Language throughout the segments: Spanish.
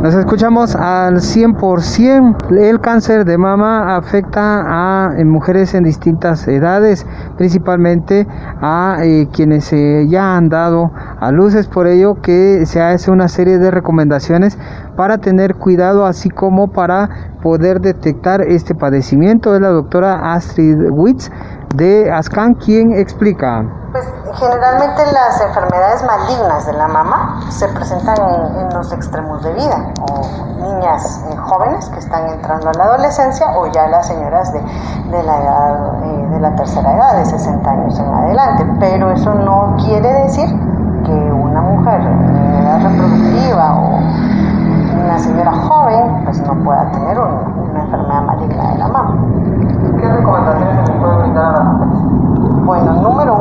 Nos escuchamos al 100%. El cáncer de mama afecta a eh, mujeres en distintas edades, principalmente a eh, quienes eh, ya han dado a luz. Es por ello que se hace una serie de recomendaciones para tener cuidado, así como para poder detectar este padecimiento. Es la doctora Astrid Witz de ASCAN quien explica. Pues generalmente las enfermedades malignas de la mama se presentan en, los extremos de vida, o niñas eh, jóvenes que están entrando a la adolescencia o ya las señoras de, la edad, eh, de la tercera edad, de 60 años en adelante. Pero eso no quiere decir que una mujer en edad reproductiva o una señora joven pues no pueda tener una enfermedad maligna de la mama. ¿Qué recomendaciones se pueden brindar a? Bueno, número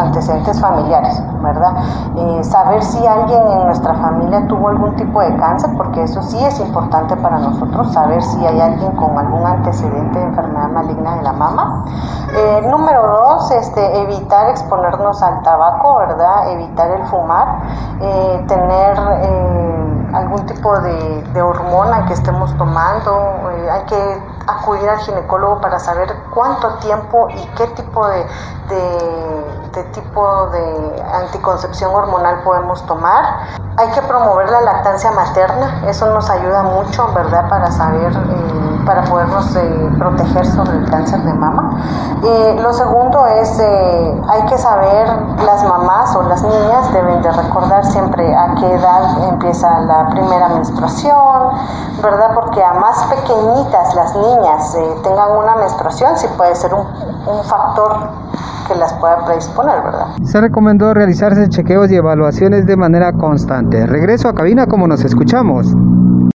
antecedentes familiares, ¿verdad? Eh, saber si alguien en nuestra familia tuvo algún tipo de cáncer, porque eso sí es importante para nosotros, saber si hay alguien con algún antecedente de enfermedad maligna de la mama. Eh, número dos, este, evitar exponernos al tabaco, ¿verdad? Evitar el fumar, eh, tener algún tipo de, hormona que estemos tomando, hay que acudir al ginecólogo para saber cuánto tiempo y qué tipo de, de, tipo de anticoncepción hormonal podemos tomar. Hay que promover la lactancia materna, eso nos ayuda mucho, ¿verdad?, para saber, eh, para podernos eh, proteger sobre el cáncer de mama. lo segundo es, eh, hay que saber, las mamás o las niñas deben de recordar siempre a qué edad empieza la primera menstruación, ¿verdad?, porque a más pequeñitas las niñas tengan una menstruación, sí puede ser un, un factor que las pueda predisponer, ¿verdad? Se recomendó realizarse chequeos y evaluaciones de manera constante. Regreso a cabina como nos escuchamos.